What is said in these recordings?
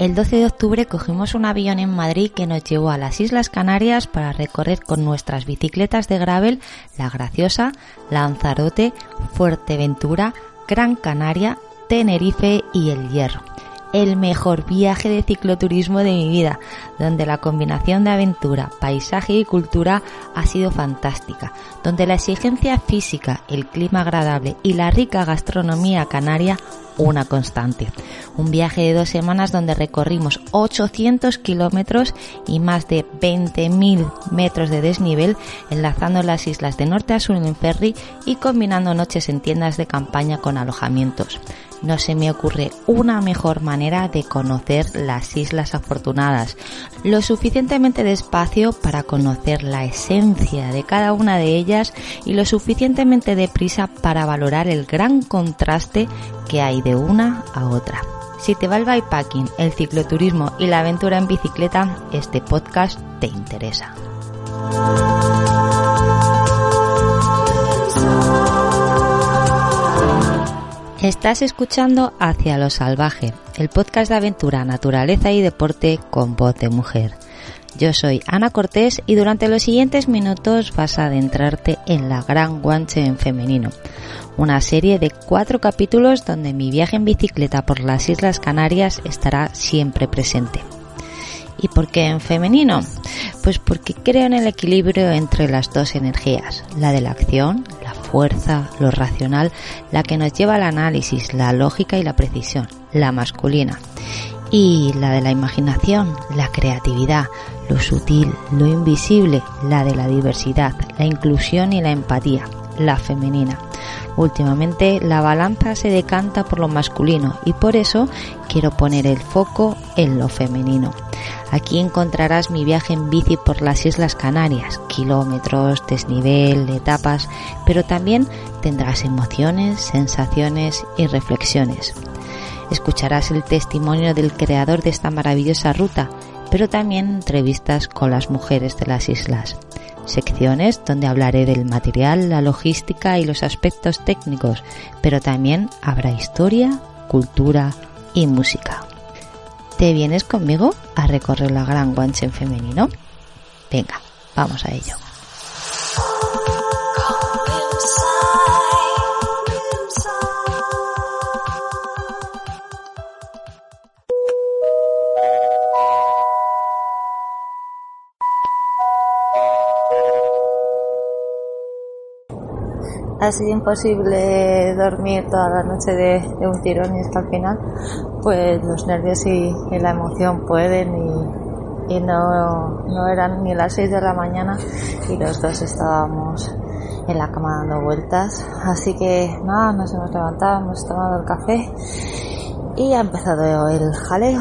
El 12 de octubre cogimos un avión en Madrid que nos llevó a las Islas Canarias para recorrer con nuestras bicicletas de gravel La Graciosa, Lanzarote, Fuerteventura, Gran Canaria, Tenerife y El Hierro el mejor viaje de cicloturismo de mi vida, donde la combinación de aventura, paisaje y cultura ha sido fantástica, donde la exigencia física, el clima agradable y la rica gastronomía canaria una constante. Un viaje de dos semanas donde recorrimos 800 kilómetros y más de 20.000 metros de desnivel, enlazando las islas de norte a sur en ferry y combinando noches en tiendas de campaña con alojamientos. No se me ocurre una mejor manera de conocer las Islas Afortunadas, lo suficientemente despacio para conocer la esencia de cada una de ellas y lo suficientemente deprisa para valorar el gran contraste que hay de una a otra. Si te va el bikepacking, el cicloturismo y la aventura en bicicleta, este podcast te interesa. Estás escuchando Hacia lo Salvaje, el podcast de aventura, naturaleza y deporte con voz de mujer. Yo soy Ana Cortés y durante los siguientes minutos vas a adentrarte en la Gran Guanche en femenino, una serie de cuatro capítulos donde mi viaje en bicicleta por las Islas Canarias estará siempre presente. ¿Y por qué en femenino? Pues porque creo en el equilibrio entre las dos energías, la de la acción, fuerza, lo racional, la que nos lleva al análisis, la lógica y la precisión, la masculina. Y la de la imaginación, la creatividad, lo sutil, lo invisible, la de la diversidad, la inclusión y la empatía, la femenina. Últimamente la balanza se decanta por lo masculino y por eso quiero poner el foco en lo femenino. Aquí encontrarás mi viaje en bici por las Islas Canarias, kilómetros, desnivel, etapas, pero también tendrás emociones, sensaciones y reflexiones. Escucharás el testimonio del creador de esta maravillosa ruta, pero también entrevistas con las mujeres de las islas secciones donde hablaré del material, la logística y los aspectos técnicos, pero también habrá historia, cultura y música. ¿Te vienes conmigo a recorrer la Gran Guanche en femenino? Venga, vamos a ello. Ha sido imposible dormir toda la noche de, un tirón y que al final pues los nervios y, la emoción pueden y, no, no, eran ni las 6 de la mañana y los dos estábamos en la cama dando vueltas. Así que nada nos hemos levantado hemos tomado el café y ha empezado el jaleo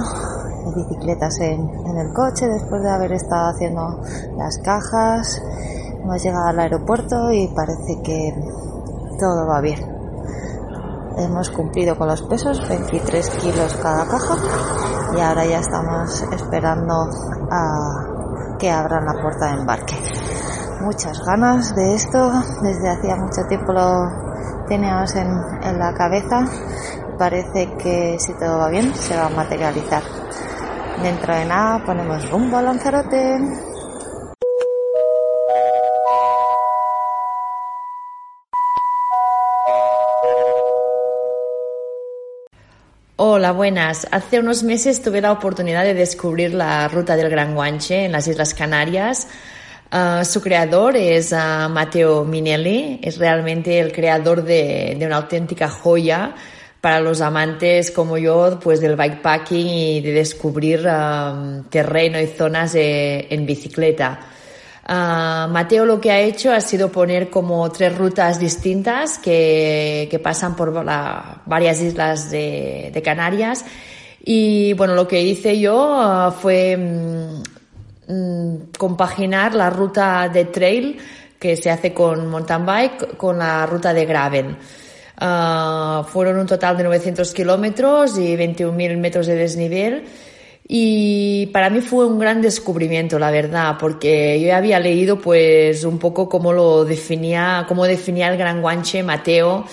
bicicletas en el coche después de haber estado haciendo las cajas. Hemos llegado al aeropuerto y parece que todo va bien. Hemos cumplido con los pesos, 23 kilos cada caja y ahora ya estamos esperando a que abran la puerta de embarque. Muchas ganas de esto, desde hacía mucho tiempo lo teníamos en, la cabeza. Parece que si todo va bien se va a materializar. Dentro de nada ponemos rumbo a Lanzarote. Hola, buenas. Hace unos meses tuve la oportunidad de descubrir la ruta del Gran Guanche en las Islas Canarias. Ah, su creador es uh, Matteo Minelli, es realmente el creador de, una auténtica joya para los amantes como yo, pues del bikepacking y de descubrir ah, terreno y zonas en bicicleta. Ah, Mateo lo que ha hecho ha sido poner como tres rutas distintas que, pasan por varias islas de, de, Canarias. Y bueno, lo que hice yo ah, fue mm, mm, compaginar la ruta de trail que se hace con mountain bike con la ruta de gravel. Uh, fueron un total de 900 kilómetros y 21.000 metros de desnivel. Y para mí fue un gran descubrimiento, la verdad, porque yo había leído pues un poco cómo lo definía, cómo definía el Gran Guanche Mateo.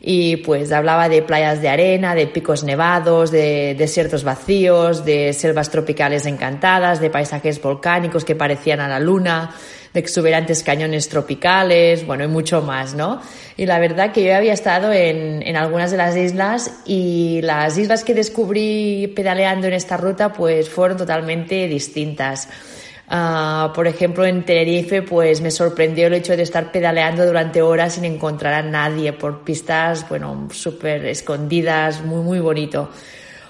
Y pues hablaba de playas de arena, de picos nevados, de desiertos vacíos, de selvas tropicales encantadas, de paisajes volcánicos que parecían a la luna, de exuberantes cañones tropicales, bueno, y mucho más, ¿no? Y la verdad que yo había estado en, en algunas de las islas y las islas que descubrí pedaleando en esta ruta pues fueron totalmente distintas. Uh, por ejemplo, en Tenerife, pues me sorprendió el hecho de estar pedaleando durante horas sin encontrar a nadie por pistas, bueno, súper escondidas, muy, muy bonito.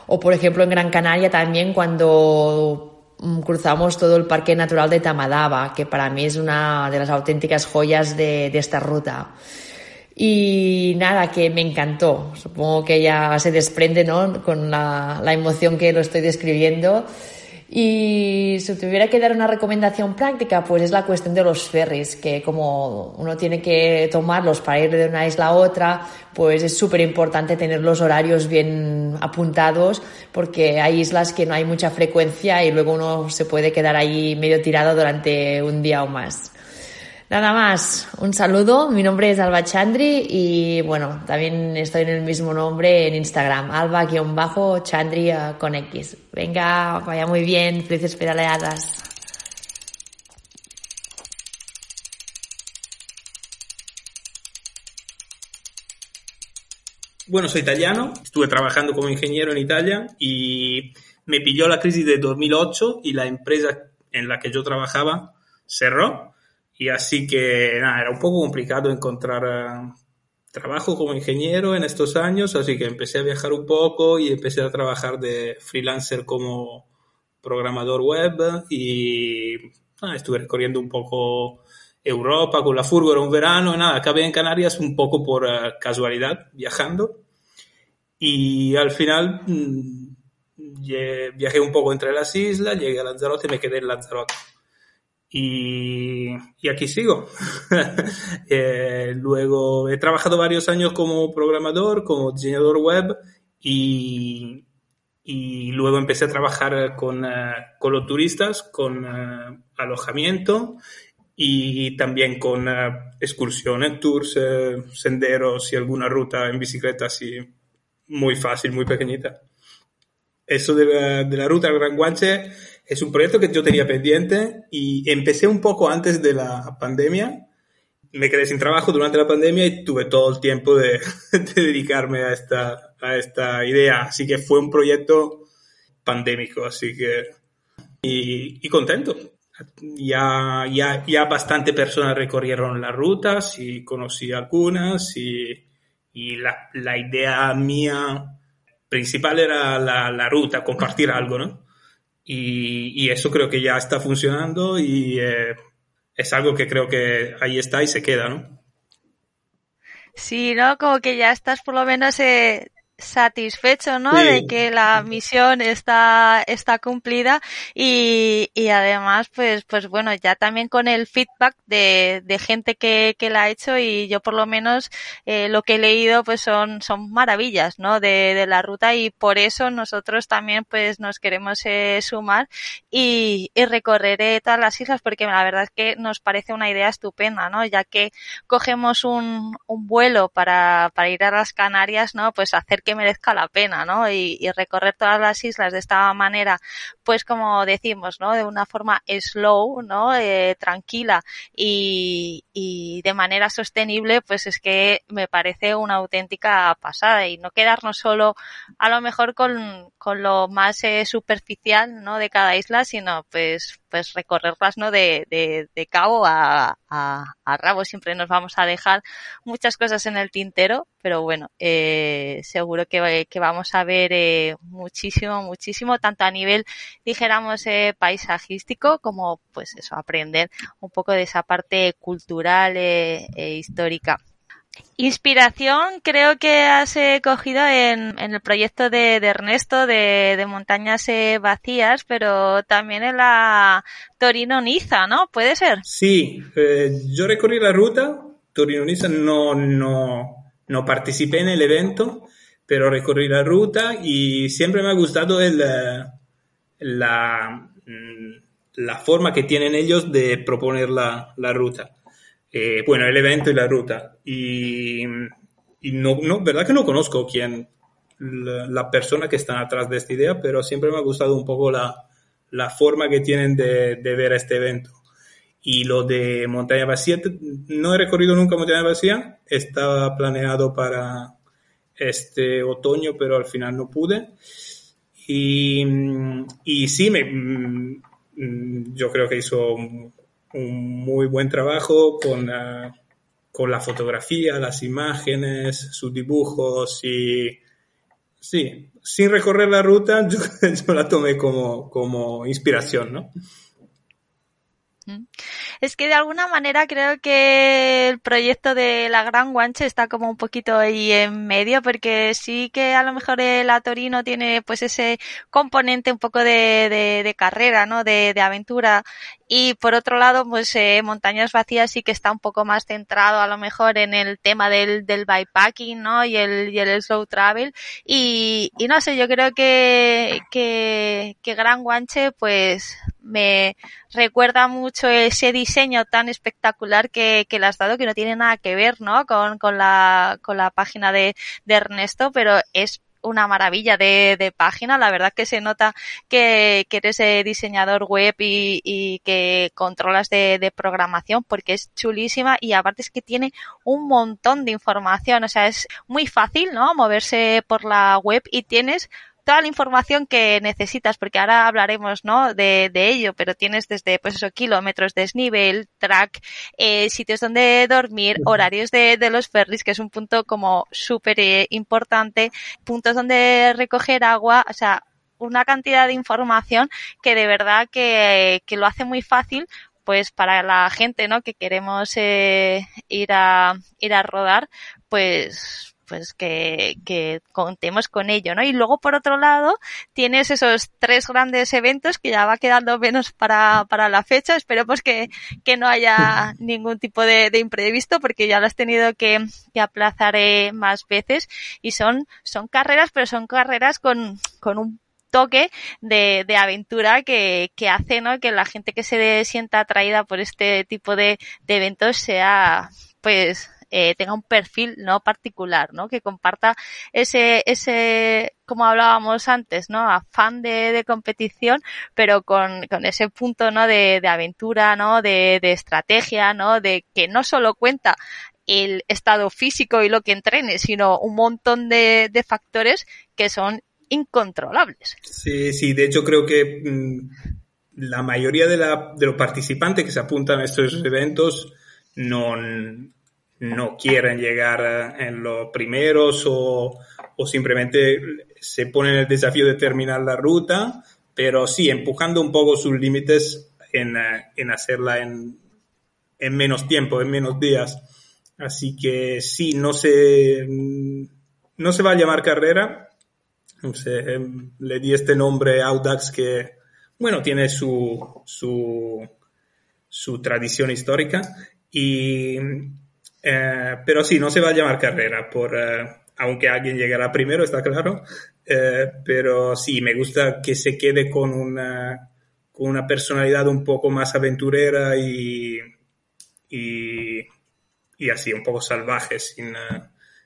O por ejemplo, en Gran Canaria también cuando cruzamos todo el Parque Natural de Tamadaba, que para mí es una de las auténticas joyas de, de esta ruta. Y nada, que me encantó. Supongo que ya se desprende, ¿no? Con la, la emoción que lo estoy describiendo. Y si tuviera que dar una recomendación práctica, pues es la cuestión de los ferries, que como uno tiene que tomarlos para ir de una isla a otra, pues es súper importante tener los horarios bien apuntados, porque hay islas que no hay mucha frecuencia y luego uno se puede quedar ahí medio tirado durante un día o más. Nada más, un saludo, mi nombre es Alba Chandri y bueno, también estoy en el mismo nombre en Instagram, alba-chandri con X. Venga, vaya muy bien, felices pedaleadas. Bueno, soy italiano, estuve trabajando como ingeniero en Italia y me pilló la crisis de 2008 y la empresa en la que yo trabajaba cerró y así que nada, era un poco complicado encontrar eh, trabajo como ingeniero en estos años, así que empecé a viajar un poco y empecé a trabajar de freelancer como programador web y estuve recorriendo un poco Europa con la furgo, un verano, nada, acabé en Canarias un poco por eh, casualidad, viajando. Y al final mm, viajé un poco entre las islas, llegué a Lanzarote y me quedé en Lanzarote. Y, y aquí sigo. eh, luego he trabajado varios años como programador, como diseñador web y, y luego empecé a trabajar con, uh, con los turistas, con uh, alojamiento y también con uh, excursiones, tours, senderos y alguna ruta en bicicleta así muy fácil, muy pequeñita. Eso de la, de la ruta al Gran Guanche es un proyecto que yo tenía pendiente y empecé un poco antes de la pandemia. Me quedé sin trabajo durante la pandemia y tuve todo el tiempo de, de dedicarme a esta, a esta idea. Así que fue un proyecto pandémico, así que... Y, y contento. Ya, ya, ya bastante personas recorrieron las rutas y conocí algunas y, y la, la idea mía principal era la, la ruta, compartir algo, ¿no? Y, eso creo que ya está funcionando y eh, es algo que creo que ahí está y se queda, ¿no? Sí, ¿no? Como que ya estás por lo menos eh, satisfecho, ¿no? De que la misión está, está cumplida y, y además, pues, pues bueno, ya también con el feedback de, de gente que, que la ha hecho y yo por lo menos eh, lo que he leído pues son, son maravillas, ¿no? De, de la ruta y por eso nosotros también pues nos queremos eh, sumar y, y recorreré todas las islas porque la verdad es que nos parece una idea estupenda, ¿no? Ya que cogemos un, un vuelo para, para ir a las Canarias, ¿no? Pues hacer que merezca la pena, ¿no? Y, y, recorrer todas las islas de esta manera, pues como decimos, ¿no? De una forma slow, ¿no? Eh, tranquila y, de manera sostenible, pues es que me parece una auténtica pasada y no quedarnos solo a lo mejor con, con lo más eh, superficial, ¿no? De cada isla, sino pues pues recorrerlas, ¿no? De, de, de cabo a, a, rabo. Siempre nos vamos a dejar muchas cosas en el tintero, pero bueno, eh, seguro que, que, vamos a ver eh, muchísimo, muchísimo, tanto a nivel, dijéramos, eh, paisajístico, como pues eso, aprender un poco de esa parte cultural e histórica. Inspiración creo que has eh, cogido en, el proyecto de, Ernesto de, Montañas eh, Vacías, pero también en la Torino-Niza, ¿no? ¿Puede ser? Sí, eh, yo recorrí la ruta, Torino-Niza no, no, no participé en el evento, pero recorrí la ruta y siempre me ha gustado el, la, mm, la forma que tienen ellos de proponer la, la ruta bueno, el evento y la ruta. Y, y no, no, verdad que no conozco quién, la, la, persona que está atrás de esta idea, pero siempre me ha gustado un poco la, la forma que tienen de, de, ver este evento. Y lo de Montaña Vacía, no he recorrido nunca Montaña Vacía, estaba planeado para este otoño, pero al final no pude. Y, y sí, me, mm, yo creo que hizo un muy buen trabajo con, uh, con la fotografía, las imágenes, sus dibujos y sí, sin recorrer la ruta yo, yo la tomé como, como inspiración, ¿no? Es que de alguna manera creo que el proyecto de la Gran Guanche está como un poquito ahí en medio, porque sí que a lo mejor el Torino tiene pues ese componente un poco de, carrera, ¿no? De, aventura. Y por otro lado, pues eh, Montañas Vacías sí que está un poco más centrado a lo mejor en el tema del, del bikepacking, ¿no? Y el, y el slow travel. Y, y no sé, yo creo que, que, que Gran Guanche pues me recuerda mucho ese diseño tan espectacular que, que le has dado, que no tiene nada que ver, ¿no? Con, con la, con la página de, de Ernesto, pero es una maravilla de, de, página. La verdad que se nota que, que eres diseñador web y, y que controlas de, programación porque es chulísima y aparte es que tiene un montón de información. O sea, es muy fácil, ¿no? Moverse por la web y tienes toda la información que necesitas, porque ahora hablaremos, ¿no? De, de ello, pero tienes desde, pues eso, kilómetros, desnivel, track, eh, sitios donde dormir, horarios de, de, los ferries, que es un punto como súper eh, importante, puntos donde recoger agua, o sea, una cantidad de información que de verdad que, que lo hace muy fácil pues para la gente, ¿no? Que queremos eh, ir a ir a rodar, pues pues que, que contemos con ello, ¿no? Y luego, por otro lado, tienes esos tres grandes eventos que ya va quedando menos para, para la fecha. Esperemos que, que no haya ningún tipo de, de imprevisto porque ya lo has tenido que, que aplazar eh, más veces y son, son carreras, pero son carreras con, con un toque de, de aventura que, que, hace ¿no? que la gente que se sienta atraída por este tipo de, de eventos sea pues eh, tenga un perfil no particular, ¿no? Que comparta ese, ese, como hablábamos antes, ¿no? Afán de, de competición, pero con, con, ese punto, ¿no? De, de aventura, ¿no? De, de, estrategia, ¿no? De que no solo cuenta el estado físico y lo que entrene, sino un montón de, de factores que son incontrolables. Sí, sí, de hecho creo que mmm, la mayoría de, la, de los participantes que se apuntan a estos eventos no, no quieren llegar en los primeros o, o, simplemente se ponen el desafío de terminar la ruta, pero sí, empujando un poco sus límites en, en hacerla en, en, menos tiempo, en menos días. Así que sí, no se, no se va a llamar carrera. No sé, le di este nombre Audax que, bueno, tiene su, su, su tradición histórica y eh, pero sí, no se va a llamar carrera, por, eh, aunque alguien llegará primero, está claro. Eh, pero sí, me gusta que se quede con una, con una personalidad un poco más aventurera y, y, y así, un poco salvaje, sin,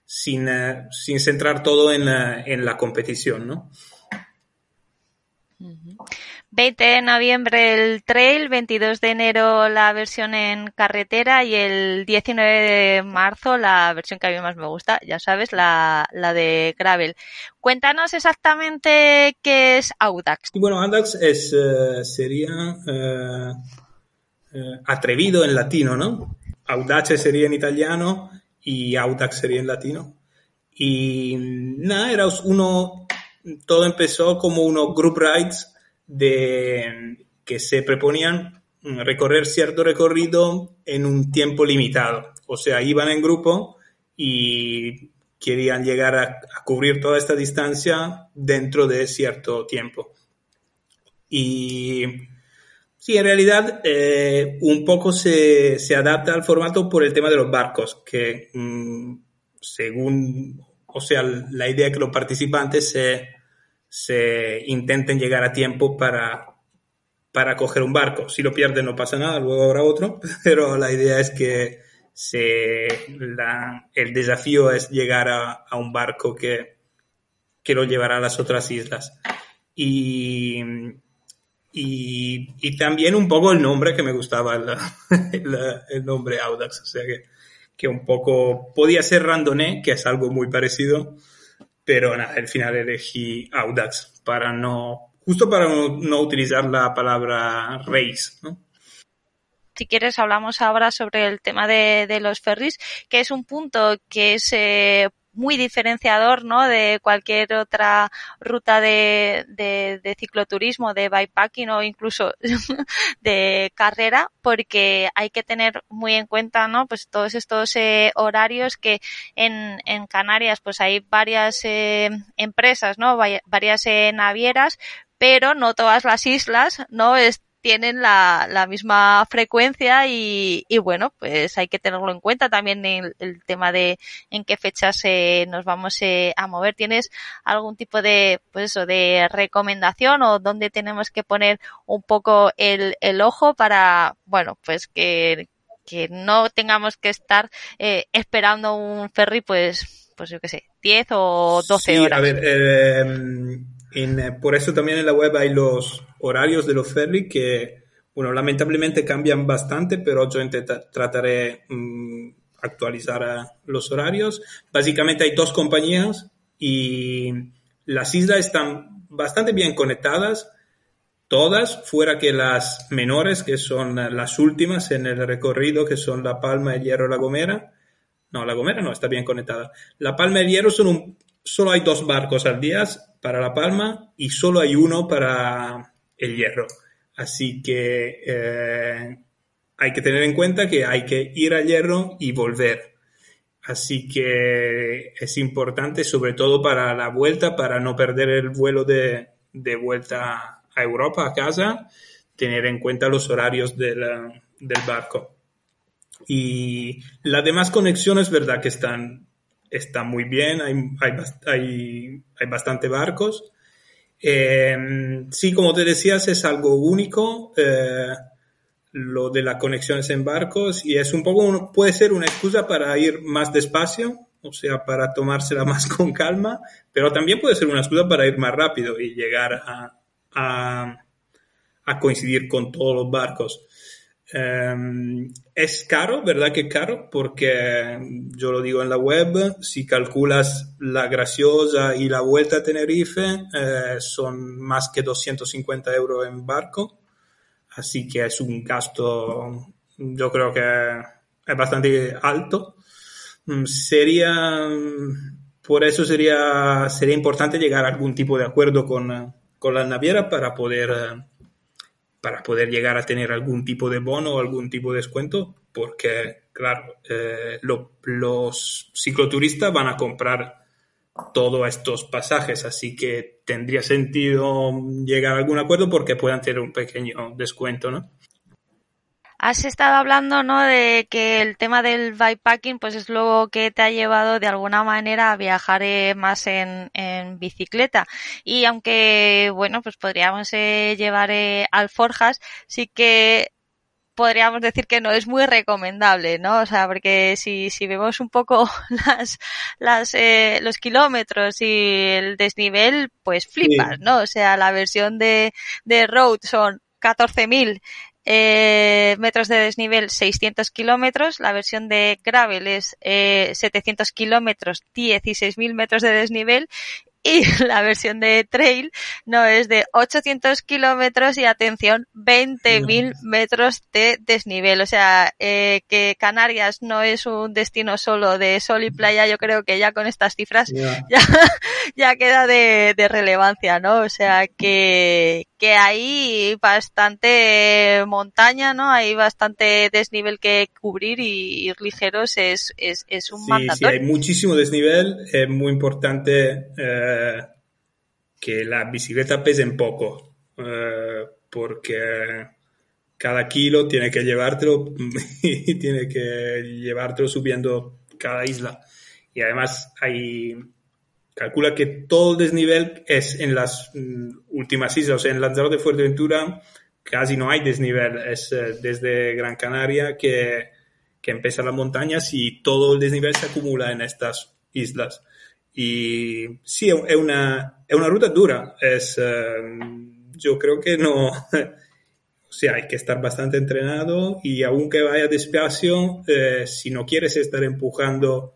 sin, sin centrar todo en la, en la competición, ¿no? 20 de noviembre el trail, 22 de enero la versión en carretera y el 19 de marzo la versión que a mí más me gusta, ya sabes, la, de gravel. Cuéntanos exactamente qué es Audax. Bueno, Audax es, uh, sería uh, uh, atrevido en latino, ¿no? Audace sería en italiano y Audax sería en latino. Y nada, era uno, todo empezó como unos group rides de, que se proponían recorrer cierto recorrido en un tiempo limitado. O sea, iban en grupo y querían llegar a, cubrir toda esta distancia dentro de cierto tiempo. Y sí, en realidad eh, un poco se, se, adapta al formato por el tema de los barcos, que mmm, según, o sea, la idea que los participantes se, se intenten llegar a tiempo para, para coger un barco. Si lo pierden no pasa nada, luego habrá otro, pero la idea es que se, la, el desafío es llegar a, a un barco que, que, lo llevará a las otras islas. Y, y, y, también un poco el nombre que me gustaba, el, el, nombre Audax, o sea que, que, un poco podía ser randonné, que es algo muy parecido, pero nada, al final elegí Audax para no, justo para no, utilizar la palabra race, ¿no? si quieres hablamos ahora sobre el tema de, de, los ferries, que es un punto que es eh, muy diferenciador ¿no? de cualquier otra ruta de, de, de, cicloturismo, de bikepacking o incluso de carrera, porque hay que tener muy en cuenta ¿no? pues todos estos eh, horarios que en, en Canarias pues hay varias eh, empresas, ¿no? varias eh, navieras, pero no todas las islas no es, tienen la, la misma frecuencia y, y, bueno, pues hay que tenerlo en cuenta también el, el tema de en qué fechas eh, nos vamos eh, a mover. ¿Tienes algún tipo de, pues eso, de recomendación o dónde tenemos que poner un poco el, el ojo para, bueno, pues que, que no tengamos que estar eh, esperando un ferry, pues, pues yo qué sé, 10 o 12 sí, horas? A ver, eh, en, por eso también en la web hay los horarios de los ferry que, bueno, lamentablemente cambian bastante, pero yo trataré um, actualizar los horarios. Básicamente hay dos compañías y las islas están bastante bien conectadas, todas, fuera que las menores, que son las últimas en el recorrido, que son La Palma, El Hierro, La Gomera. No, La Gomera no está bien conectada. La Palma y Hierro son un, solo hay dos barcos al día para La Palma y solo hay uno para el Hierro. Así que eh, hay que tener en cuenta que hay que ir al Hierro y volver. Así que es importante, sobre todo para la vuelta, para no perder el vuelo de, de vuelta a Europa, a casa, tener en cuenta los horarios del, del barco. Y las demás conexiones, verdad que están está muy bien, hay, hay, hay, hay bastante barcos. Eh, sí, como te decías, es algo único eh, lo de las conexiones en barcos y es un poco, puede ser una excusa para ir más despacio, o sea, para tomársela más con calma, pero también puede ser una excusa para ir más rápido y llegar a, a, a coincidir con todos los barcos. Um, es caro, ¿verdad que caro? Porque yo lo digo en la web, si calculas la graciosa y la vuelta a Tenerife, eh, son más que 250 euros en barco. Así que es un gasto, yo creo que es bastante alto. Sería, por eso sería, sería importante llegar a algún tipo de acuerdo con, con la naviera para poder para poder llegar a tener algún tipo de bono o algún tipo de descuento, porque, claro, eh, lo, los cicloturistas van a comprar todos estos pasajes, así que tendría sentido llegar a algún acuerdo porque puedan tener un pequeño descuento, ¿no? Has estado hablando, ¿no? De que el tema del bikepacking, pues es lo que te ha llevado de alguna manera a viajar eh, más en, en, bicicleta. Y aunque, bueno, pues podríamos eh, llevar eh, alforjas, sí que podríamos decir que no es muy recomendable, ¿no? O sea, porque si, si vemos un poco las, las, eh, los kilómetros y el desnivel, pues flipas, ¿no? O sea, la versión de, de road son 14.000 eh, metros de desnivel 600 kilómetros, la versión de gravel es eh, 700 kilómetros 16.000 metros de desnivel y la versión de trail no es de 800 kilómetros y atención 20.000 metros de desnivel. O sea eh, que Canarias no es un destino solo de sol y playa yo creo que ya con estas cifras ya, ya queda de, de, relevancia no o sea que que hay bastante montaña no hay bastante desnivel que cubrir y ir ligeros es es, es un sí, mandatorio. sí, hay muchísimo desnivel es muy importante eh, que la bicicleta pese en poco, eh, porque cada kilo tiene que llevártelo y tiene que llevártelo subiendo cada isla. Y además hay, calcula que todo el desnivel es en las mm, últimas islas, o sea, en Lanzarote Fuerteventura casi no hay desnivel, es eh, desde Gran Canaria que, que empiezan las montañas y todo el desnivel se acumula en estas islas. Y sí, es una, es una ruta dura. Es, uh, yo creo que no. o sea, hay que estar bastante entrenado y aunque vaya despacio, eh, si no quieres estar empujando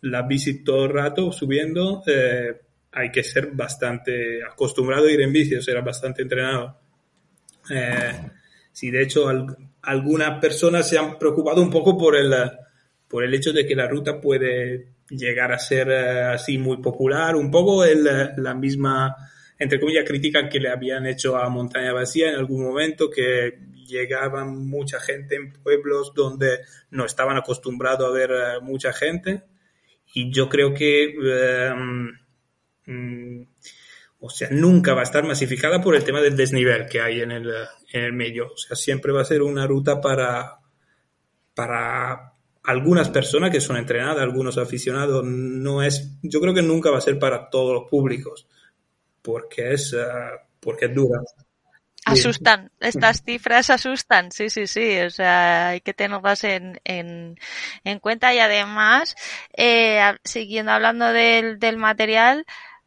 la bici todo el rato, subiendo, eh, hay que ser bastante acostumbrado a ir en bici, o sea, bastante entrenado. Eh, sí, de hecho, al, algunas personas se han preocupado un poco por el, por el hecho de que la ruta puede llegar a ser uh, así muy popular, un poco el, la misma, entre comillas, crítica que le habían hecho a Montaña Vacía en algún momento, que llegaban mucha gente en pueblos donde no estaban acostumbrados a ver uh, mucha gente. Y yo creo que, um, o sea, nunca va a estar masificada por el tema del desnivel que hay en el, en el medio. O sea, siempre va a ser una ruta para, para algunas personas que son entrenadas, algunos aficionados, no es, yo creo que nunca va a ser para todos los públicos, porque es, uh, porque es dura. Asustan, estas cifras asustan, sí, sí, sí, o sea, hay que tenerlas en, en, en cuenta y además, eh, siguiendo hablando del, del material,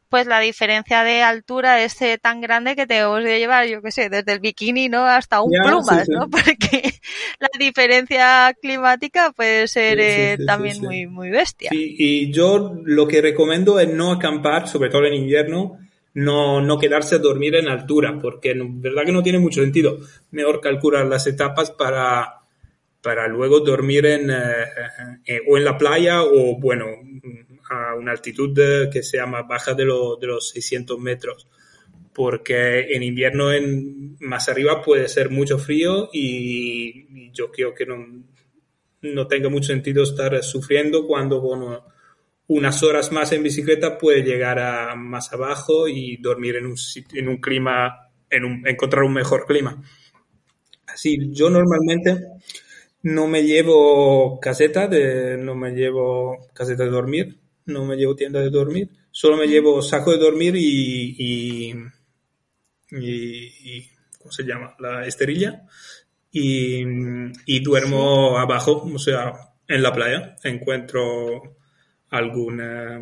pues la diferencia de altura es eh, tan grande que tenemos que llevar, yo qué sé, desde el bikini, ¿no? Hasta un plumas, sí, sí. ¿no? Porque la diferencia climática puede ser eh, sí, también muy, muy bestia. y yo lo que recomiendo es no acampar, sobre todo en invierno, no, no quedarse a dormir en altura, porque en verdad que no tiene mucho sentido. Mejor calcular las etapas para, para luego dormir en, eh, eh, o en la playa o, bueno, a una altitud que sea más baja de, lo, de los 600 metros, porque en invierno en, más arriba puede ser mucho frío y, y yo creo que no, no tenga mucho sentido estar sufriendo cuando bueno, unas horas más en bicicleta puede llegar a más abajo y dormir en un, en un clima, en un, encontrar un mejor clima. Así, yo normalmente no me llevo caseta, de, no me llevo caseta de dormir, no me llevo tienda de dormir, solo me llevo saco de dormir y, y, y, ¿cómo se llama? La esterilla y, y duermo sí. abajo, o sea, en la playa. Encuentro alguna...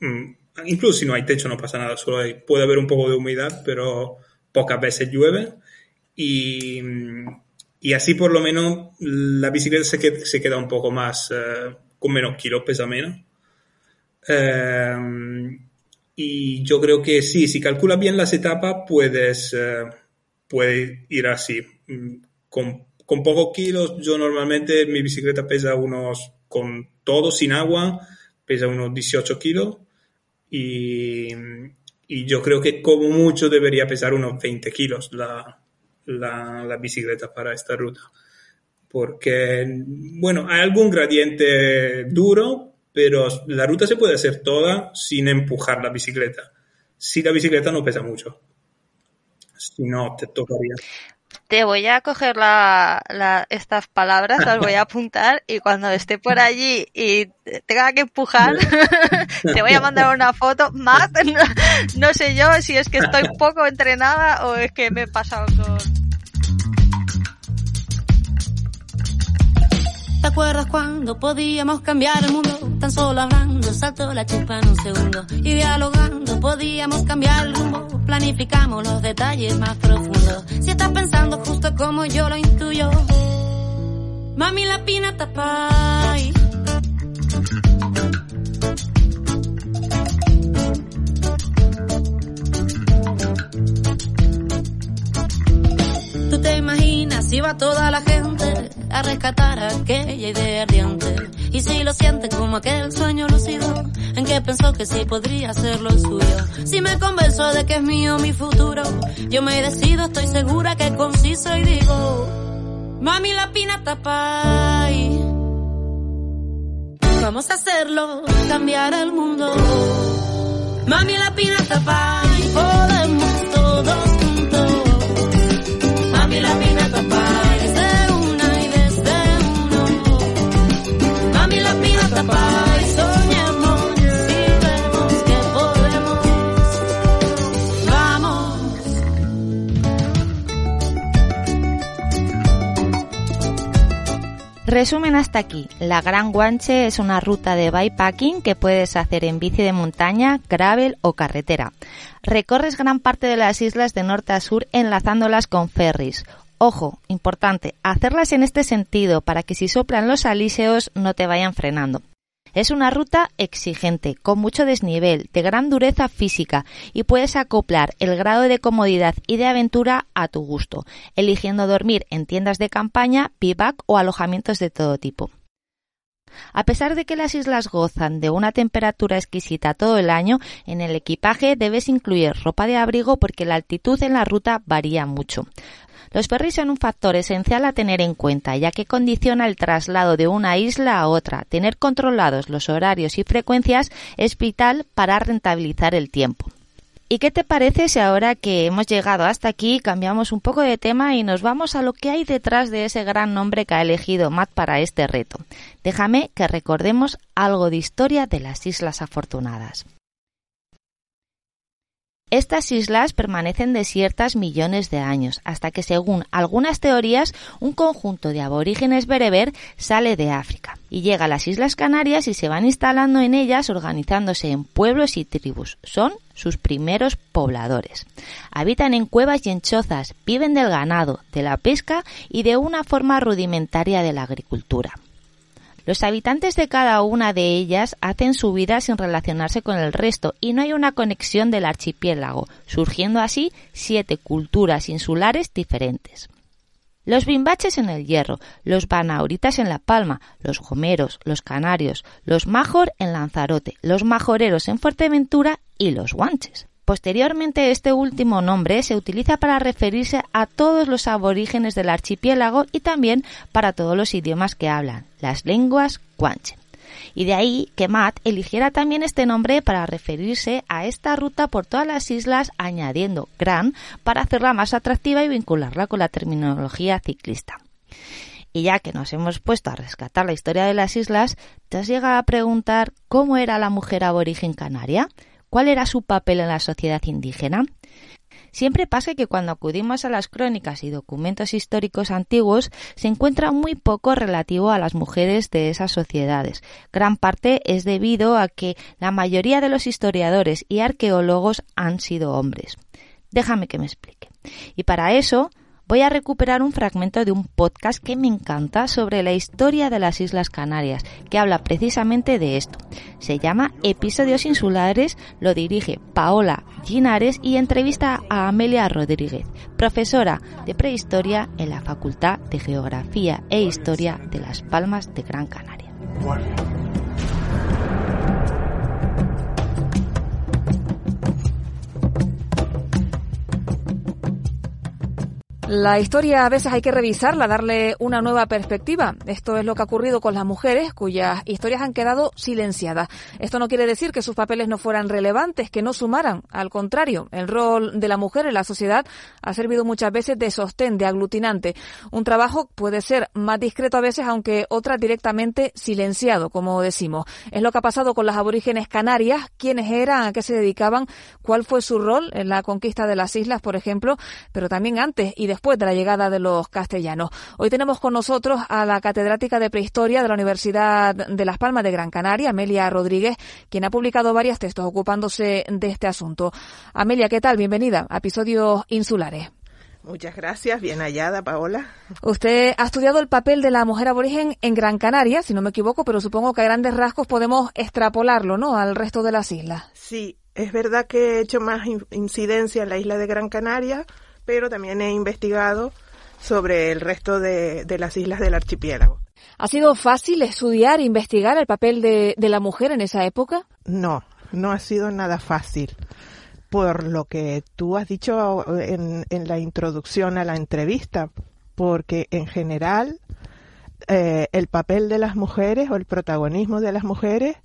Mm, incluso si no hay techo no pasa nada, solo hay, puede haber un poco de humedad, pero pocas veces llueve y, y así por lo menos la bicicleta se queda, se queda un poco más, uh, con menos kilos, pesa menos. Uh, y yo creo que sí, si calculas bien las etapas, puedes, puedes ir así. Con, con pocos kilos, yo normalmente mi bicicleta pesa unos, con todo sin agua, pesa unos 18 kilos. Y, y yo creo que como mucho debería pesar unos 20 kilos la, la, la bicicleta para esta ruta. Porque, bueno, hay algún gradiente duro, pero la ruta se puede hacer toda sin empujar la bicicleta. Si la bicicleta no pesa mucho. Si no, te tocaría. Te voy a coger la, la, estas palabras, las voy a apuntar y cuando esté por allí y tenga que empujar, te voy a mandar una foto. Más, no, no sé yo si es que estoy poco entrenada o es que me he pasado con, ¿Te acuerdas cuando podíamos cambiar el mundo? Tan solo hablando, saltó la chispa en un segundo. Y dialogando podíamos cambiar el rumbo. Planificamos los detalles más profundos. Si estás pensando justo como yo lo intuyo. Mami, la pina tapa. Te imaginas si va toda la gente a rescatar aquella idea ardiente. Y si lo siente como aquel sueño lucido en que pensó que sí podría ser lo suyo. Si me convenzo de que es mío mi futuro, yo me decido, estoy segura que conciso y digo, mami la pina tapa. Vamos a hacerlo, cambiar el mundo. Mami la pina tapa. Podemos Mami Resumen hasta aquí. La Gran Guanche es una ruta de bikepacking que puedes hacer en bici de montaña, gravel o carretera. Recorres gran parte de las islas de norte a sur enlazándolas con ferries. Ojo, importante, hacerlas en este sentido para que si soplan los alíseos no te vayan frenando. Es una ruta exigente, con mucho desnivel, de gran dureza física y puedes acoplar el grado de comodidad y de aventura a tu gusto, eligiendo dormir en tiendas de campaña, bivak o alojamientos de todo tipo. A pesar de que las islas gozan de una temperatura exquisita todo el año, en el equipaje debes incluir ropa de abrigo porque la altitud en la ruta varía mucho. Los ferries son un factor esencial a tener en cuenta, ya que condiciona el traslado de una isla a otra. Tener controlados los horarios y frecuencias es vital para rentabilizar el tiempo. ¿Y qué te parece si ahora que hemos llegado hasta aquí cambiamos un poco de tema y nos vamos a lo que hay detrás de ese gran nombre que ha elegido Matt para este reto? Déjame que recordemos algo de historia de las Islas Afortunadas. Estas islas permanecen desiertas millones de años, hasta que según algunas teorías un conjunto de aborígenes bereber sale de África y llega a las Islas Canarias y se van instalando en ellas organizándose en pueblos y tribus. Son sus primeros pobladores. Habitan en cuevas y en chozas, viven del ganado, de la pesca y de una forma rudimentaria de la agricultura. Los habitantes de cada una de ellas hacen su vida sin relacionarse con el resto y no hay una conexión del archipiélago, surgiendo así siete culturas insulares diferentes. Los bimbaches en el hierro, los banauritas en La Palma, los gomeros, los canarios, los major en Lanzarote, los majoreros en Fuerteventura y los guanches. Posteriormente, este último nombre se utiliza para referirse a todos los aborígenes del archipiélago y también para todos los idiomas que hablan, las lenguas guanche. Y de ahí que Matt eligiera también este nombre para referirse a esta ruta por todas las islas, añadiendo gran para hacerla más atractiva y vincularla con la terminología ciclista. Y ya que nos hemos puesto a rescatar la historia de las islas, ¿te has llegado a preguntar cómo era la mujer aborigen canaria? ¿Cuál era su papel en la sociedad indígena? Siempre pasa que cuando acudimos a las crónicas y documentos históricos antiguos se encuentra muy poco relativo a las mujeres de esas sociedades. Gran parte es debido a que la mayoría de los historiadores y arqueólogos han sido hombres. Déjame que me explique. Y para eso voy a recuperar un fragmento de un podcast que me encanta sobre la historia de las Islas Canarias, que habla precisamente de esto. Se llama Episodios Insulares, lo dirige Paola Ginares y entrevista a Amelia Rodríguez, profesora de prehistoria en la Facultad de Geografía e Historia de Las Palmas de Gran Canaria. La historia a veces hay que revisarla, darle una nueva perspectiva. Esto es lo que ha ocurrido con las mujeres cuyas historias han quedado silenciadas. Esto no quiere decir que sus papeles no fueran relevantes, que no sumaran. Al contrario, el rol de la mujer en la sociedad ha servido muchas veces de sostén, de aglutinante. Un trabajo puede ser más discreto a veces, aunque otra directamente silenciado, como decimos. Es lo que ha pasado con las aborígenes canarias, quiénes eran, a qué se dedicaban, cuál fue su rol en la conquista de las islas, por ejemplo, pero también antes y después después de la llegada de los castellanos. Hoy tenemos con nosotros a la catedrática de prehistoria de la Universidad de Las Palmas de Gran Canaria, Amelia Rodríguez, quien ha publicado varios textos ocupándose de este asunto. Amelia, ¿qué tal? Bienvenida a episodios insulares. Muchas gracias, bien hallada, Paola. Usted ha estudiado el papel de la mujer aborigen en Gran Canaria, si no me equivoco, pero supongo que a grandes rasgos podemos extrapolarlo, ¿no?, al resto de las islas. Sí, es verdad que he hecho más incidencia en la isla de Gran Canaria, pero también he investigado sobre el resto de, las islas del archipiélago. ¿Ha sido fácil estudiar e investigar el papel de la mujer en esa época? No, no ha sido nada fácil por lo que tú has dicho en, la introducción a la entrevista, porque en general eh, el papel de las mujeres o el protagonismo de las mujeres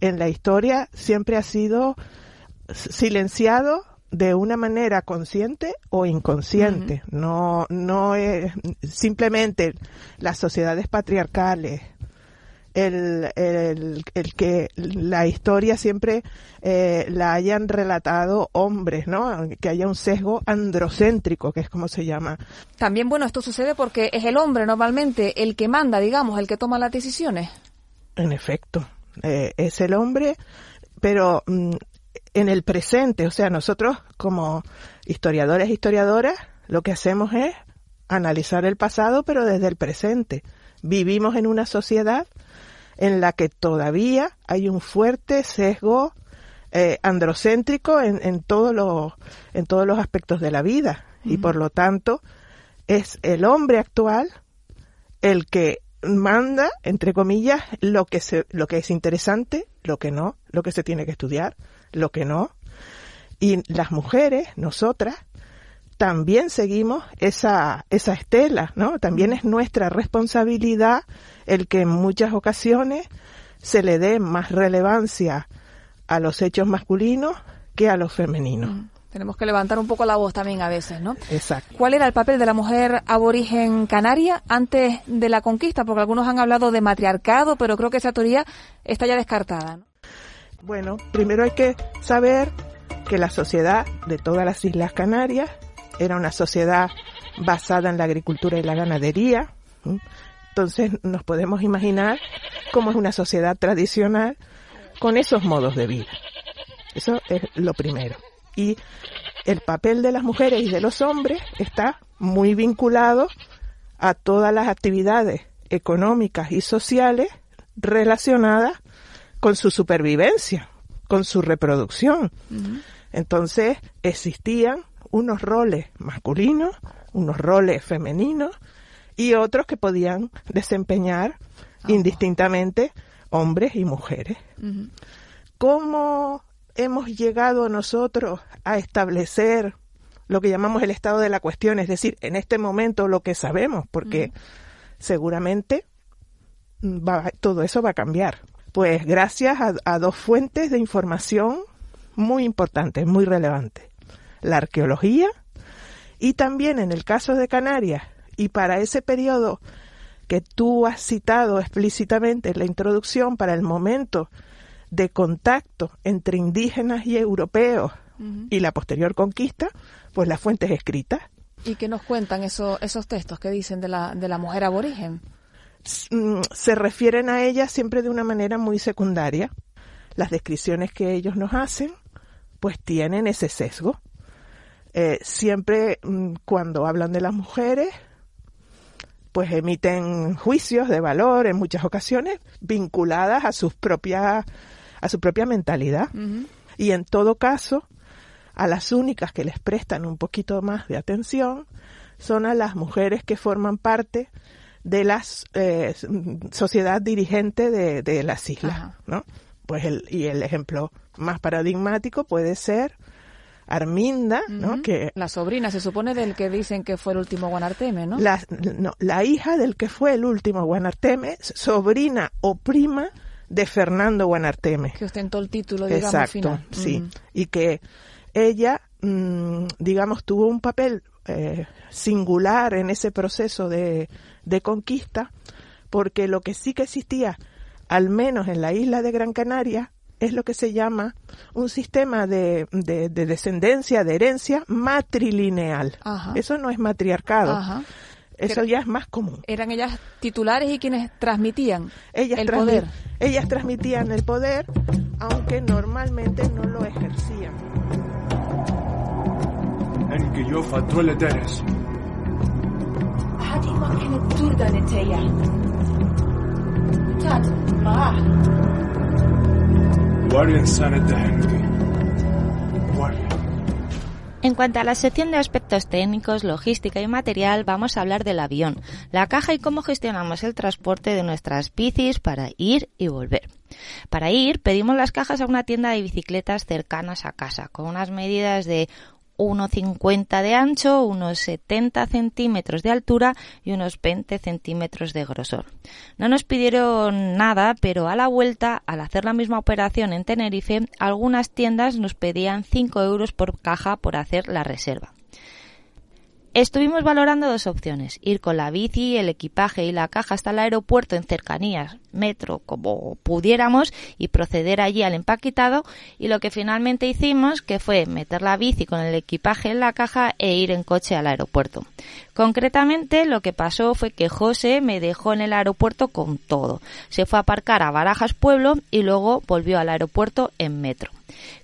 en la historia siempre ha sido silenciado de una manera consciente o inconsciente. No, no es simplemente las sociedades patriarcales el, el, el que la historia siempre eh, la hayan relatado hombres, ¿no? Que haya un sesgo androcéntrico, que es como se llama. También, bueno, esto sucede porque es el hombre normalmente el que manda, digamos, el que toma las decisiones. En efecto, eh, es el hombre, pero mm, en el presente, o sea, nosotros como historiadores e historiadoras, lo que hacemos es analizar el pasado, pero desde el presente. Vivimos en una sociedad en la que todavía hay un fuerte sesgo eh, androcéntrico en, en, todos los, en todos los aspectos de la vida. Y por lo tanto, es el hombre actual el que manda, entre comillas, lo que, se, lo que es interesante, lo que no, lo que se tiene que estudiar, lo que no. Y las mujeres, nosotras, también seguimos esa, esa estela, ¿no? También es nuestra responsabilidad el que en muchas ocasiones se le dé más relevancia a los hechos masculinos que a los femeninos. Mm. Tenemos que levantar un poco la voz también a veces, ¿no? Exacto. ¿Cuál era el papel de la mujer aborigen canaria antes de la conquista? Porque algunos han hablado de matriarcado, pero creo que esa teoría está ya descartada. Bueno, primero hay que saber que la sociedad de todas las Islas Canarias era una sociedad basada en la agricultura y la ganadería. Entonces nos podemos imaginar cómo es una sociedad tradicional con esos modos de vida. Eso es lo primero. Y el papel de las mujeres y de los hombres está muy vinculado a todas las actividades económicas y sociales relacionadas con su supervivencia, con su reproducción. Entonces existían unos roles masculinos, unos roles femeninos y otros que podían desempeñar indistintamente hombres y mujeres. ¿Cómo hemos llegado nosotros a establecer lo que llamamos el estado de la cuestión? Es decir, en este momento lo que sabemos, porque seguramente todo eso va a cambiar. Pues gracias a dos fuentes de información muy importantes, muy relevantes la arqueología y también en el caso de Canarias y para ese periodo que tú has citado explícitamente en la introducción para el momento de contacto entre indígenas y europeos y la posterior conquista, pues las fuentes escritas. ¿Y qué nos cuentan esos textos que dicen de la, de la mujer aborigen? Mm, se refieren a ella siempre de una manera muy secundaria. Las descripciones que ellos nos hacen, pues tienen ese sesgo. Eh, siempre mm, cuando hablan de las mujeres, pues emiten juicios de valor en muchas ocasiones vinculadas a sus propias a su propia mentalidad y en todo caso a las únicas que les prestan un poquito más de atención son a las mujeres que forman parte de la eh, sociedad dirigente de, de las islas, ¿no? Pues el, y el ejemplo más paradigmático puede ser Arminda, ¿no? Que la sobrina se supone del que dicen que fue el último Guanarteme, ¿no? La, no, la hija del que fue el último Guanarteme, sobrina o prima de Fernando Guanarteme. Que ostentó el título, digamos, Exacto, sí. Y que ella, mm, digamos, tuvo un papel eh, singular en ese proceso de, de conquista, porque lo que sí que existía, al menos en la isla de Gran Canaria, es lo que se llama un sistema de, de, descendencia, de herencia matrilineal. Eso no es matriarcado. Eso ya es más común. ¿Eran ellas titulares y quienes transmitían ellas el poder? Ellas transmitían el poder, aunque normalmente no lo ejercían. En cuanto a la sección de aspectos técnicos, logística y material, vamos a hablar del avión, la caja y cómo gestionamos el transporte de nuestras bicis para ir y volver. Para ir, pedimos las cajas a una tienda de bicicletas cercanas a casa, con unas medidas de 1,50 de ancho, unos 70 centímetros de altura y unos 20 centímetros de grosor. No nos pidieron nada, pero a la vuelta, al hacer la misma operación en Tenerife, algunas tiendas nos pedían 5 euros por caja por hacer la reserva. Estuvimos valorando dos opciones, ir con la bici, el equipaje y la caja hasta el aeropuerto en cercanías, metro, como pudiéramos, y proceder allí al empaquetado, y lo que finalmente hicimos, que fue meter la bici con el equipaje en la caja e ir en coche al aeropuerto. Concretamente, lo que pasó fue que José me dejó en el aeropuerto con todo. Se fue a aparcar a Barajas Pueblo y luego volvió al aeropuerto en metro.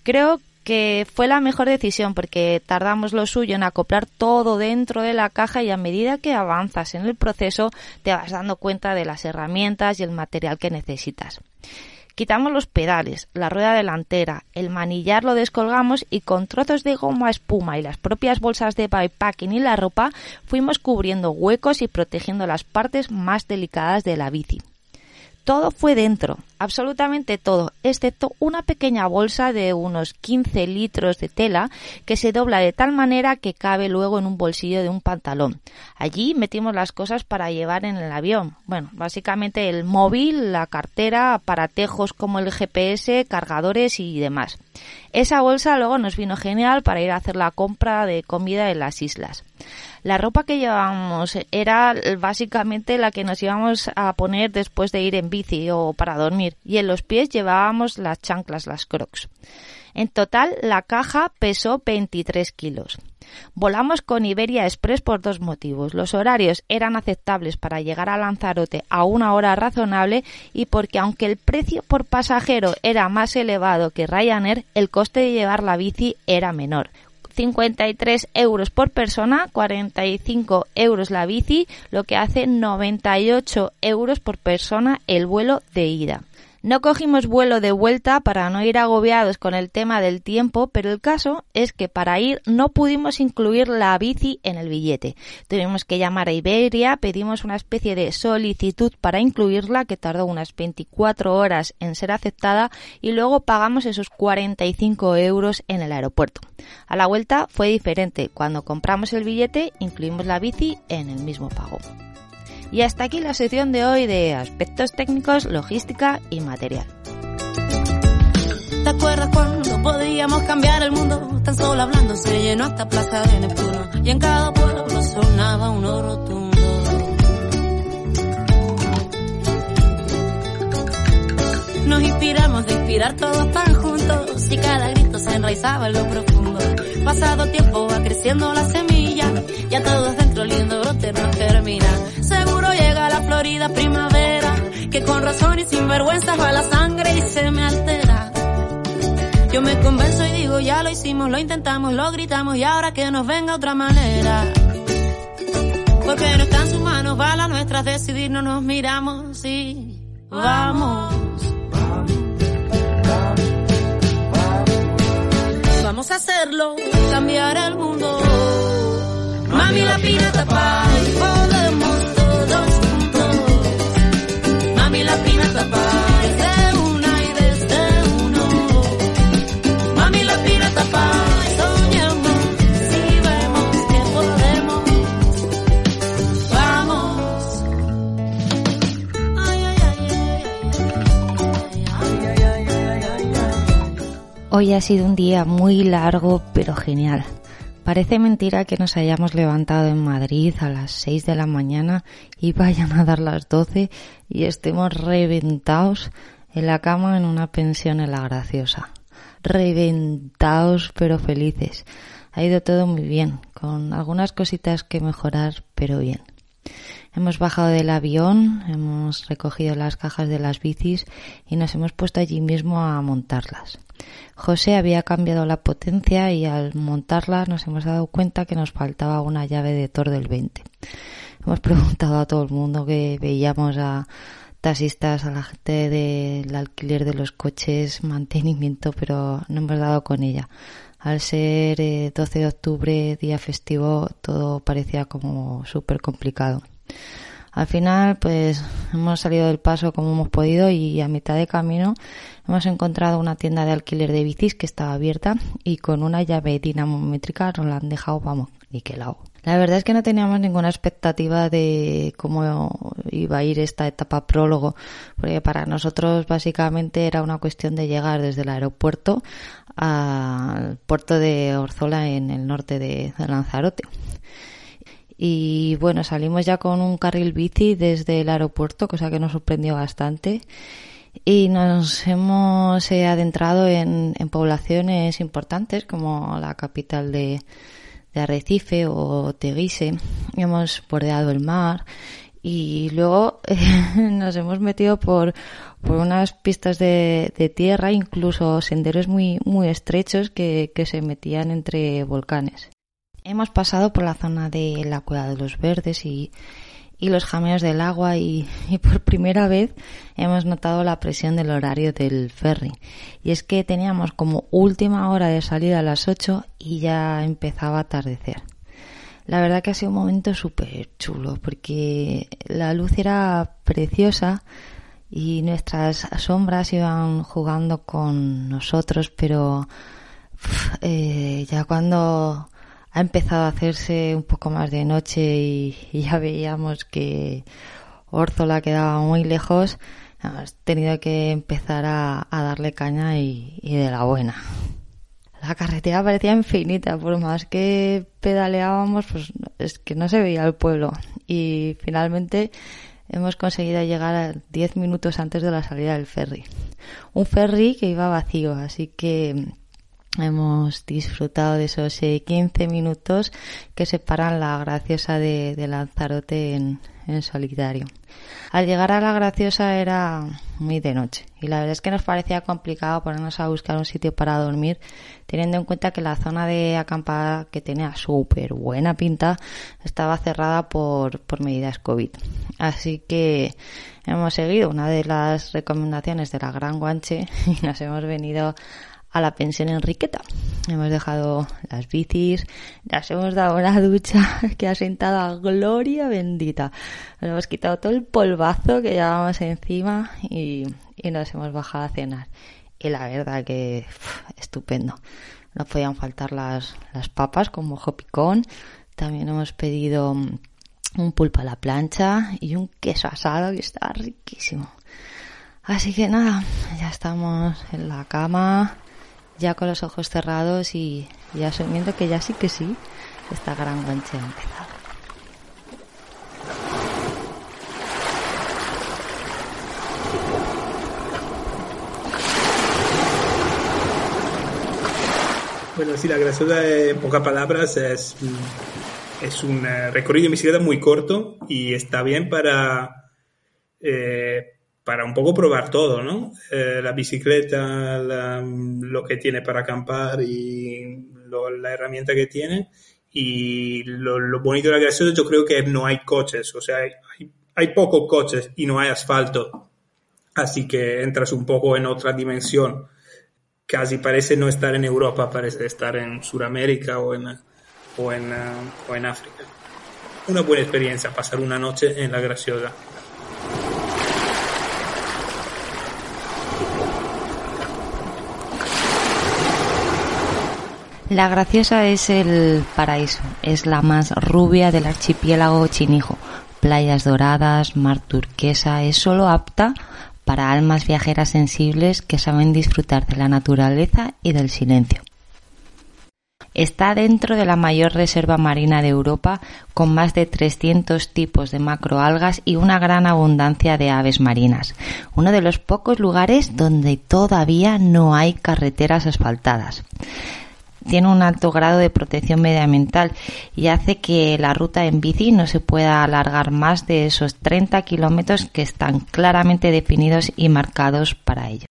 Creo que fue la mejor decisión porque tardamos lo suyo en acoplar todo dentro de la caja y a medida que avanzas en el proceso te vas dando cuenta de las herramientas y el material que necesitas. Quitamos los pedales, la rueda delantera, el manillar lo descolgamos y con trozos de goma espuma y las propias bolsas de bypacking y la ropa fuimos cubriendo huecos y protegiendo las partes más delicadas de la bici. Todo fue dentro, absolutamente todo, excepto una pequeña bolsa de unos 15 litros de tela que se dobla de tal manera que cabe luego en un bolsillo de un pantalón. Allí metimos las cosas para llevar en el avión. Bueno, básicamente el móvil, la cartera, aparatejos como el GPS, cargadores y demás. Esa bolsa luego nos vino genial para ir a hacer la compra de comida en las islas. La ropa que llevábamos era básicamente la que nos íbamos a poner después de ir en bici o para dormir y en los pies llevábamos las chanclas, las crocs. En total la caja pesó 23 kilos. Volamos con Iberia Express por dos motivos. Los horarios eran aceptables para llegar a Lanzarote a una hora razonable y porque aunque el precio por pasajero era más elevado que Ryanair, el coste de llevar la bici era menor. 53 euros por persona, 45 euros la bici, lo que hace 98 euros por persona el vuelo de ida. No cogimos vuelo de vuelta para no ir agobiados con el tema del tiempo, pero el caso es que para ir no pudimos incluir la bici en el billete. Tuvimos que llamar a Iberia, pedimos una especie de solicitud para incluirla que tardó unas 24 horas en ser aceptada y luego pagamos esos 45 euros en el aeropuerto. A la vuelta fue diferente. Cuando compramos el billete incluimos la bici en el mismo pago. Y hasta aquí la sección de hoy de aspectos técnicos, logística y material. ¿Te acuerdas cuando podíamos cambiar el mundo? Tan solo hablando se llenó hasta Plaza de Neptuno y en cada pueblo sonaba un rotundo. Nos inspiramos de inspirar todos tan juntos y cada grito se enraizaba en lo profundo. Pasado tiempo va creciendo la semilla, ya todos dentro lindo no termina. Seguro llega la florida primavera, que con razón y sin vergüenza va la sangre y se me altera. Yo me convenzo y digo, ya lo hicimos, lo intentamos, lo gritamos y ahora que nos venga otra manera. Porque no está en sus manos, va la nuestra decidir, no nos miramos y vamos. Vamos a hacerlo, cambiar el mundo. Mami la pirata y podemos todos juntos. Mami la pirata paz, de una y desde uno. Mami la pirata paz, soñamos si vemos que podemos. Vamos. Hoy ha sido un día muy largo pero genial. Parece mentira que nos hayamos levantado en Madrid a las 6 de la mañana y vayan a dar las 12 y estemos reventados en la cama en una pensión en la graciosa. Reventados pero felices. Ha ido todo muy bien, con algunas cositas que mejorar, pero bien. Hemos bajado del avión, hemos recogido las cajas de las bicis y nos hemos puesto allí mismo a montarlas. José había cambiado la potencia y al montarlas nos hemos dado cuenta que nos faltaba una llave de Tor del 20. Hemos preguntado a todo el mundo que veíamos a taxistas, a la gente del alquiler de los coches, mantenimiento, pero no hemos dado con ella. Al ser 12 eh, de octubre, día festivo, todo parecía como súper complicado. Al final, pues hemos salido del paso como hemos podido y a mitad de camino hemos encontrado una tienda de alquiler de bicis que estaba abierta y con una llave dinamométrica nos la han dejado, vamos, niquelado. La verdad es que no teníamos ninguna expectativa de cómo iba a ir esta etapa prólogo, porque para nosotros básicamente era una cuestión de llegar desde el aeropuerto al puerto de Orzola en el norte de Lanzarote y bueno, salimos ya con un carril bici desde el aeropuerto, cosa que nos sorprendió bastante. Y nos hemos eh, adentrado en, poblaciones importantes como la capital de, de Arrecife o Teguise. Hemos bordeado el mar y luego nos hemos metido por, por unas pistas de, de, tierra, incluso senderos muy, muy estrechos que, que se metían entre volcanes. Hemos pasado por la zona de la Cueva de los Verdes y, los jameos del agua y, por primera vez hemos notado la presión del horario del ferry. Y es que teníamos como última hora de salida a las 8 y ya empezaba a atardecer. La verdad que ha sido un momento súper chulo porque la luz era preciosa y nuestras sombras iban jugando con nosotros, pero eh, ya cuando ha empezado a hacerse un poco más de noche y, ya veíamos que Orzola quedaba muy lejos, hemos tenido que empezar a, darle caña y, de la buena. La carretera parecía infinita, por más que pedaleábamos, pues es que no se veía el pueblo. Y finalmente hemos conseguido llegar a 10 minutos antes de la salida del ferry. Un ferry que iba vacío, así que hemos disfrutado de esos 15 eh, minutos que separan la graciosa de, Lanzarote en, solitario. Al llegar a la graciosa era muy de noche y la verdad es que nos parecía complicado ponernos a buscar un sitio para dormir teniendo en cuenta que la zona de acampada que tenía súper buena pinta estaba cerrada por medidas COVID. Así que hemos seguido una de las recomendaciones de la Gran Guanche y nos hemos venido a la pensión Enriqueta. Hemos dejado las bicis, las hemos dado una ducha que ha sentado a gloria bendita. Nos hemos quitado todo el polvazo que llevábamos encima y, nos hemos bajado a cenar. Y la verdad que estupendo. No podían faltar las, las papas con mojo picón. También hemos pedido un pulpo a la plancha y un queso asado que está riquísimo. Así que nada, ya estamos en la cama, ya con los ojos cerrados y, asumiendo que ya sí que sí, esta gran guanche ha empezado. Bueno, sí, la graciosa en pocas palabras es, es un eh, recorrido de bicicleta muy corto y está bien para eh, para un poco probar todo, ¿no? Eh, la bicicleta, lo que tiene para acampar y la herramienta que tiene. Y lo, bonito de la graciosa yo creo que no hay coches, o sea, hay, hay pocos coches y no hay asfalto. Así que entras un poco en otra dimensión. Casi parece no estar en Europa, parece estar en Sudamérica o en, o en, o en África. Una buena experiencia pasar una noche en la graciosa. La Graciosa es el paraíso, es la más rubia del archipiélago chinijo. Playas doradas, mar turquesa, es solo apta para almas viajeras sensibles que saben disfrutar de la naturaleza y del silencio. Está dentro de la mayor reserva marina de Europa, con más de 300 tipos de macroalgas y una gran abundancia de aves marinas. Uno de los pocos lugares donde todavía no hay carreteras asfaltadas tiene un alto grado de protección medioambiental y hace que la ruta en bici no se pueda alargar más de esos 30 kilómetros que están claramente definidos y marcados para ello.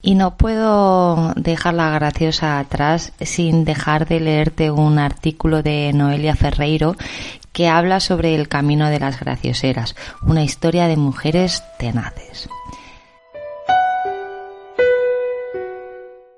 Y no puedo dejar la graciosa atrás sin dejar de leerte un artículo de Noelia Ferreiro que habla sobre el camino de las gracioseras, una historia de mujeres tenaces.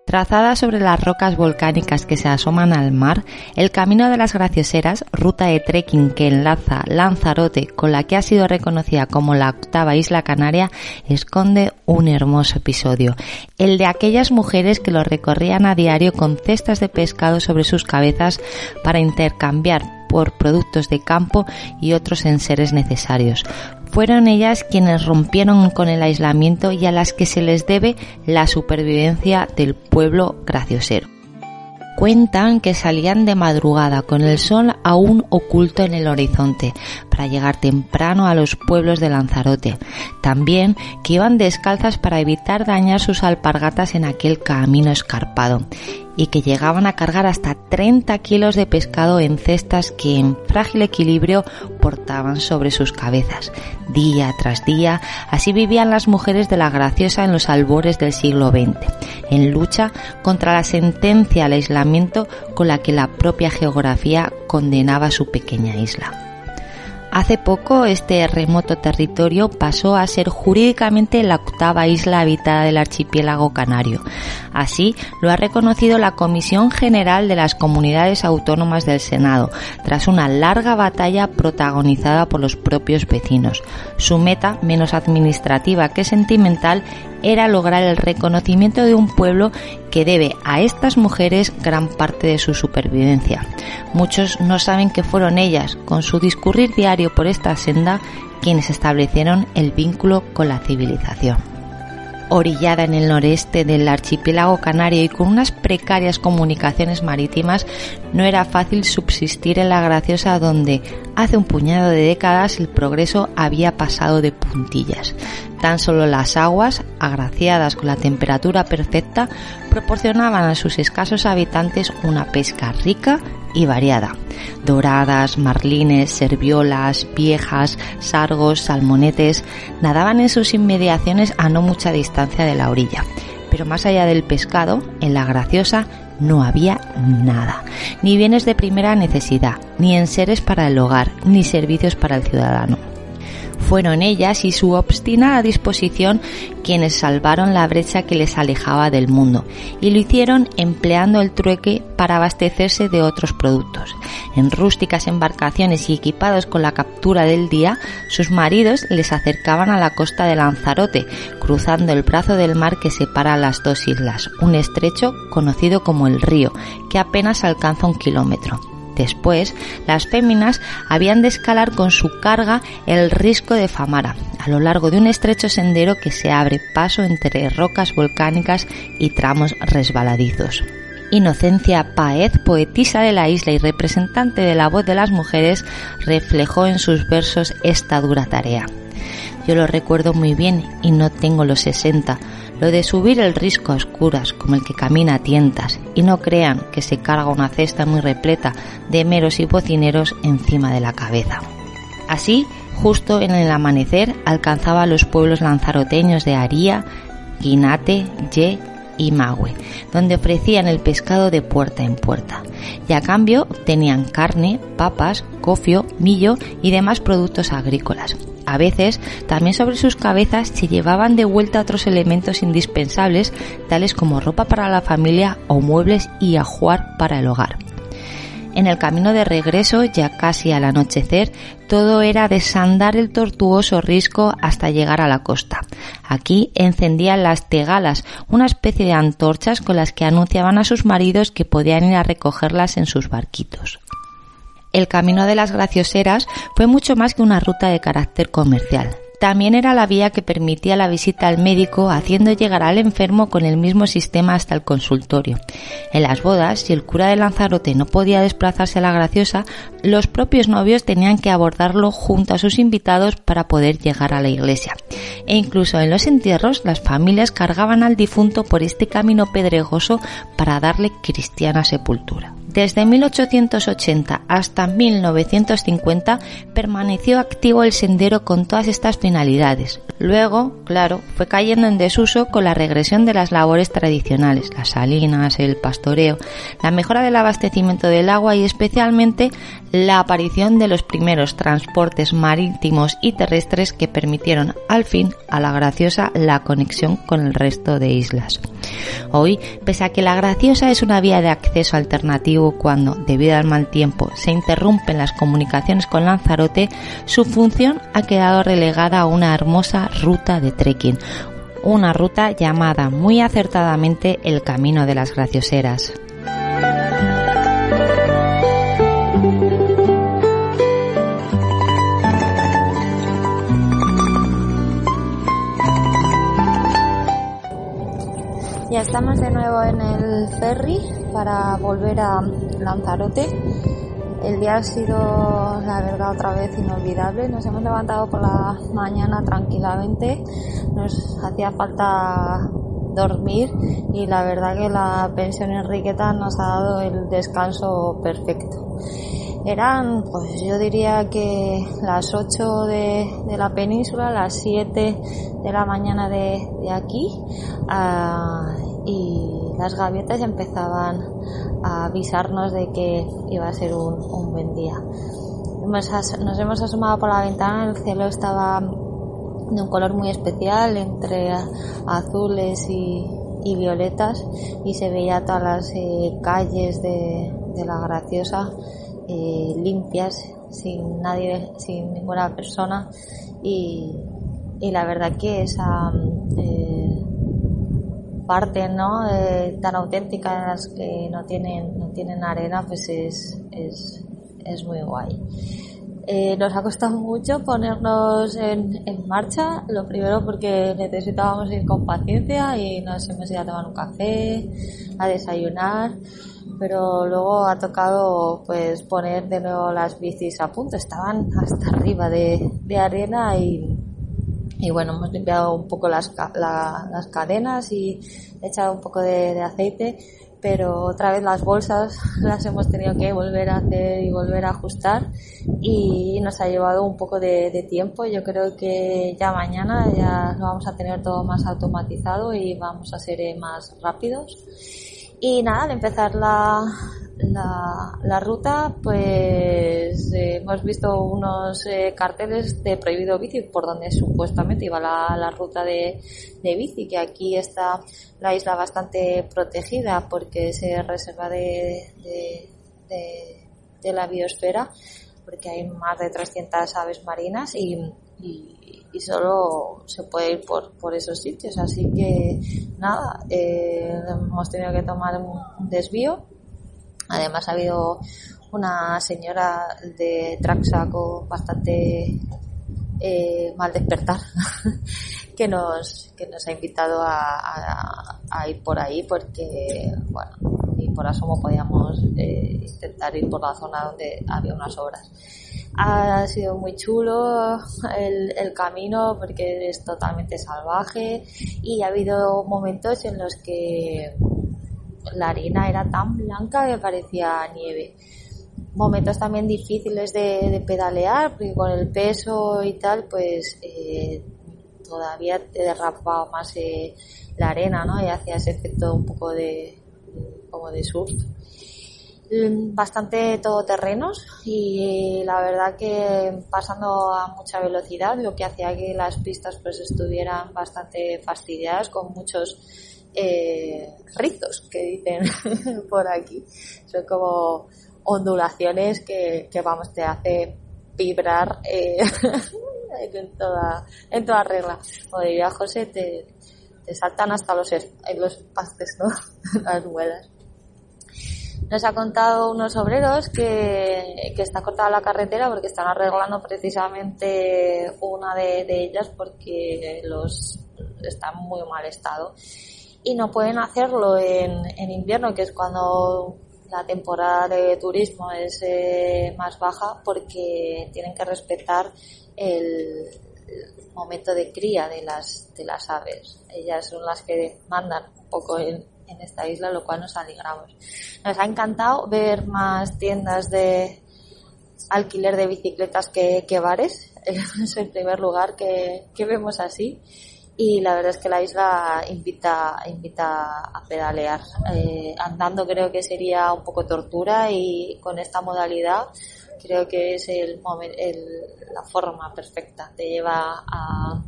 Trazada sobre las rocas volcánicas que se asoman al mar, el Camino de las Gracioseras, ruta de trekking que enlaza Lanzarote con la que ha sido reconocida como la octava isla canaria, esconde un hermoso episodio, el de aquellas mujeres que lo recorrían a diario con cestas de pescado sobre sus cabezas para intercambiar por productos de campo y otros enseres necesarios. Fueron ellas quienes rompieron con el aislamiento y a las que se les debe la supervivencia del pueblo graciosero. Cuentan que salían de madrugada con el sol aún oculto en el horizonte para llegar temprano a los pueblos de Lanzarote. También que iban descalzas para evitar dañar sus alpargatas en aquel camino escarpado y que llegaban a cargar hasta 30 kilos de pescado en cestas que en frágil equilibrio portaban sobre sus cabezas. Día tras día, así vivían las mujeres de la graciosa en los albores del siglo XX, en lucha contra la sentencia al aislamiento con la que la propia geografía condenaba su pequeña isla. Hace poco este remoto territorio pasó a ser jurídicamente la octava isla habitada del archipiélago canario. Así lo ha reconocido la Comisión General de las Comunidades Autónomas del Senado, tras una larga batalla protagonizada por los propios vecinos. Su meta, menos administrativa que sentimental, era lograr el reconocimiento de un pueblo que debe a estas mujeres gran parte de su supervivencia. Muchos no saben que fueron ellas, con su discurrir diario por esta senda, quienes establecieron el vínculo con la civilización orillada en el noreste del archipiélago canario y con unas precarias comunicaciones marítimas, no era fácil subsistir en la graciosa donde hace un puñado de décadas el progreso había pasado de puntillas. Tan solo las aguas, agraciadas con la temperatura perfecta, proporcionaban a sus escasos habitantes una pesca rica y variada. Doradas, marlines, serviolas, viejas, sargos, salmonetes nadaban en sus inmediaciones a no mucha distancia de la orilla. Pero más allá del pescado, en la graciosa no había nada, ni bienes de primera necesidad, ni enseres para el hogar, ni servicios para el ciudadano. Fueron ellas y su obstinada disposición quienes salvaron la brecha que les alejaba del mundo, y lo hicieron empleando el trueque para abastecerse de otros productos. En rústicas embarcaciones y equipados con la captura del día, sus maridos les acercaban a la costa de Lanzarote, cruzando el brazo del mar que separa las dos islas, un estrecho conocido como el río, que apenas alcanza un kilómetro. Después, las féminas habían de escalar con su carga el risco de Famara, a lo largo de un estrecho sendero que se abre paso entre rocas volcánicas y tramos resbaladizos. Inocencia Paez, poetisa de la isla y representante de la voz de las mujeres, reflejó en sus versos esta dura tarea. Yo lo recuerdo muy bien y no tengo los 60, lo de subir el risco a oscuras como el que camina a tientas y no crean que se carga una cesta muy repleta de meros y bocineros encima de la cabeza. Así, justo en el amanecer alcanzaba los pueblos lanzaroteños de Aría, Guinate, Ye y Magüe, donde ofrecían el pescado de puerta en puerta, y a cambio tenían carne, papas, cofio, millo y demás productos agrícolas. A veces, también sobre sus cabezas se llevaban de vuelta otros elementos indispensables, tales como ropa para la familia o muebles y ajuar para el hogar. En el camino de regreso, ya casi al anochecer, todo era desandar el tortuoso risco hasta llegar a la costa. Aquí encendían las tegalas, una especie de antorchas con las que anunciaban a sus maridos que podían ir a recogerlas en sus barquitos el camino de las gracioseras fue mucho más que una ruta de carácter comercial. También era la vía que permitía la visita al médico haciendo llegar al enfermo con el mismo sistema hasta el consultorio. En las bodas, si el cura de Lanzarote no podía desplazarse a la graciosa, los propios novios tenían que abordarlo junto a sus invitados para poder llegar a la iglesia. E incluso en los entierros, las familias cargaban al difunto por este camino pedregoso para darle cristiana sepultura. Desde 1880 hasta 1950 permaneció activo el sendero con todas estas finalidades. Luego, claro, fue cayendo en desuso con la regresión de las labores tradicionales, las salinas, el pastoreo, la mejora del abastecimiento del agua y especialmente la aparición de los primeros transportes marítimos y terrestres que permitieron al fin a la Graciosa la conexión con el resto de islas. Hoy, pese a que la Graciosa es una vía de acceso alternativo cuando, debido al mal tiempo, se interrumpen las comunicaciones con Lanzarote, su función ha quedado relegada una hermosa ruta de trekking, una ruta llamada muy acertadamente el Camino de las Gracioseras. Ya estamos de nuevo en el ferry para volver a Lanzarote. El día ha sido, la verdad, otra vez inolvidable. Nos hemos levantado por la mañana tranquilamente. Nos hacía falta dormir y la verdad que la pensión Enriqueta nos ha dado el descanso perfecto. Eran, pues yo diría que las 8 de, la península, las 7 de la mañana de, aquí, ah, y las gaviotas empezaban a avisarnos de que iba a ser un, buen día. nos hemos asomado por la ventana, el cielo estaba de un color muy especial, entre azules y, violetas, y se veía todas las eh, calles de, de la Graciosa eh, limpias, sin nadie, sin ninguna persona y, la verdad que esa eh, parte ¿no? Eh, tan auténtica en las que no tienen, no tienen arena pues es, es, es muy guay. nos ha costado mucho ponernos en, en, marcha, lo primero porque necesitábamos ir con paciencia y nos hemos ido a tomar un café, a desayunar pero luego ha tocado pues poner de nuevo las bicis a punto, estaban hasta arriba de, arena y, y, bueno, hemos limpiado un poco las, las cadenas y echado un poco de, aceite, pero otra vez las bolsas las hemos tenido que volver a hacer y volver a ajustar y nos ha llevado un poco de, de tiempo. Yo creo que ya mañana ya lo vamos a tener todo más automatizado y vamos a ser más rápidos. Y nada, al empezar la, la, ruta, pues eh, hemos visto unos eh, carteles de prohibido bici por donde supuestamente iba la, la ruta de, de, bici, que aquí está la isla bastante protegida porque se reserva de, de, de la biosfera, porque hay más de 300 aves marinas y, y y solo se puede ir por, por esos sitios. Así que nada, eh, hemos tenido que tomar un desvío. Además ha habido una señora de Traxaco bastante eh, mal despertar que nos que nos ha invitado a, a, ir por ahí porque bueno ni por asomo podíamos eh, intentar ir por la zona donde había unas obras. Ha sido muy chulo el, el, camino porque es totalmente salvaje y ha habido momentos en los que la arena era tan blanca que parecía nieve. Momentos también difíciles de, pedalear porque con el peso y tal pues eh, todavía te derrapaba más eh, la arena ¿no? y hacía ese efecto un poco de como de surf Mm, bastante todoterrenos y la verdad que pasando a mucha velocidad lo que hacía que las pistas pues estuvieran bastante fastidiadas con muchos eh, rizos que dicen por aquí. Son como ondulaciones que, que vamos te hace vibrar eh, en toda en toda regla. Como diría José te, te saltan hasta los los pastes no las ruedas. Nos ha contado unos obreros que, que está cortada la carretera porque están arreglando precisamente una de, de ellas porque los está en muy mal estado. Y no pueden hacerlo en, en invierno, que es cuando la temporada de turismo es eh, más baja porque tienen que respetar el, momento de cría de las, de las aves. Ellas son las que mandan un poco en, en esta isla, lo cual nos alegramos. Nos ha encantado ver más tiendas de alquiler de bicicletas que, que bares. Es el primer lugar que, que vemos así y la verdad es que la isla invita, invita a pedalear. Eh, andando creo que sería un poco tortura y con esta modalidad creo que es el, la forma perfecta. Te lleva a,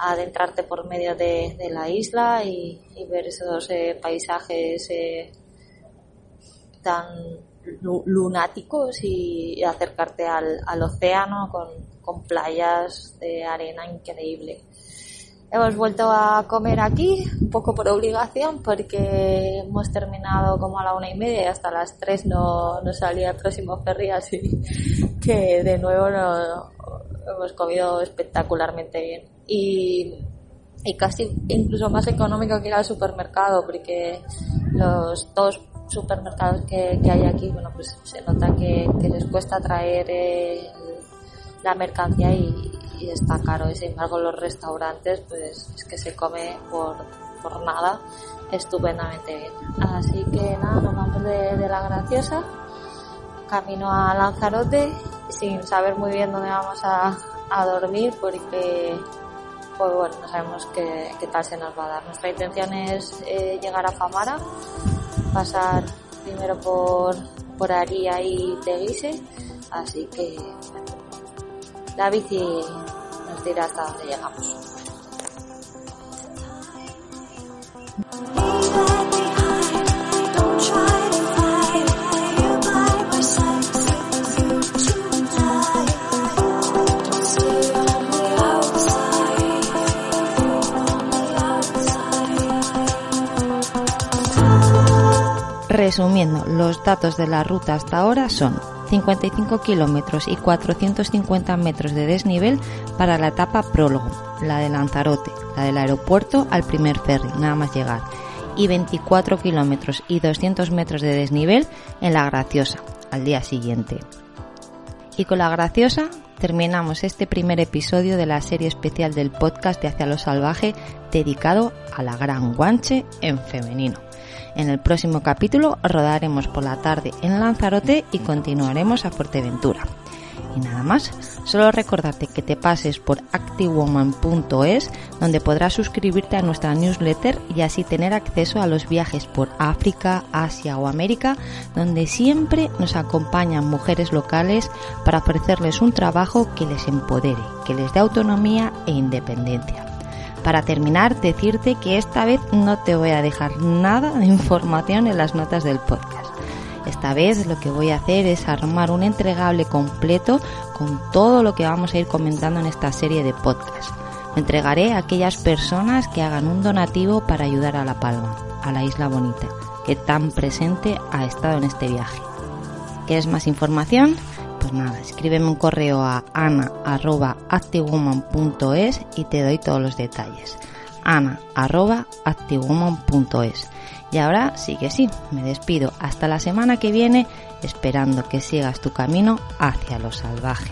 adentrarte por medio de, la isla y, ver esos eh, paisajes eh, tan lunáticos y, acercarte al, al océano con, con playas de arena increíble. Hemos vuelto a comer aquí, un poco por obligación, porque hemos terminado como a la una y media y hasta las tres no, no salía el próximo ferry, así que de nuevo hemos comido espectacularmente bien. Y, y casi incluso más económico que ir al supermercado, porque los dos supermercados que, que hay aquí, bueno, pues se nota que, que les cuesta traer eh, la mercancía y, y está caro y sin embargo los restaurantes pues es que se come por, por nada estupendamente bien. Así que nada, nos vamos de, la graciosa, camino a Lanzarote sin saber muy bien dónde vamos a, a dormir porque pues bueno, no sabemos qué, qué, tal se nos va a dar. Nuestra intención es eh, llegar a Famara, pasar primero por, por Aria y Teguise, así que la bici nos dirá hasta dónde llegamos. Resumiendo, los datos de la ruta hasta ahora son 55 kilómetros y 450 metros de desnivel para la etapa prólogo, la de Lanzarote, la del aeropuerto al primer ferry, nada más llegar, y 24 kilómetros y 200 metros de desnivel en la Graciosa, al día siguiente. Y con la Graciosa terminamos este primer episodio de la serie especial del podcast de Hacia lo Salvaje dedicado a la Gran Guanche en femenino. En el próximo capítulo rodaremos por la tarde en Lanzarote y continuaremos a Fuerteventura. Y nada más, solo recordarte que te pases por activewoman.es donde podrás suscribirte a nuestra newsletter y así tener acceso a los viajes por África, Asia o América donde siempre nos acompañan mujeres locales para ofrecerles un trabajo que les empodere, que les dé autonomía e independencia. Para terminar, decirte que esta vez no te voy a dejar nada de información en las notas del podcast. Esta vez lo que voy a hacer es armar un entregable completo con todo lo que vamos a ir comentando en esta serie de podcasts. Lo entregaré a aquellas personas que hagan un donativo para ayudar a La Palma, a la isla bonita, que tan presente ha estado en este viaje. ¿Quieres más información? pues nada, escríbeme un correo a ana.activewoman.es y te doy todos los detalles. ana.activewoman.es. Y ahora sí que sí, me despido hasta la semana que viene esperando que sigas tu camino hacia lo salvaje.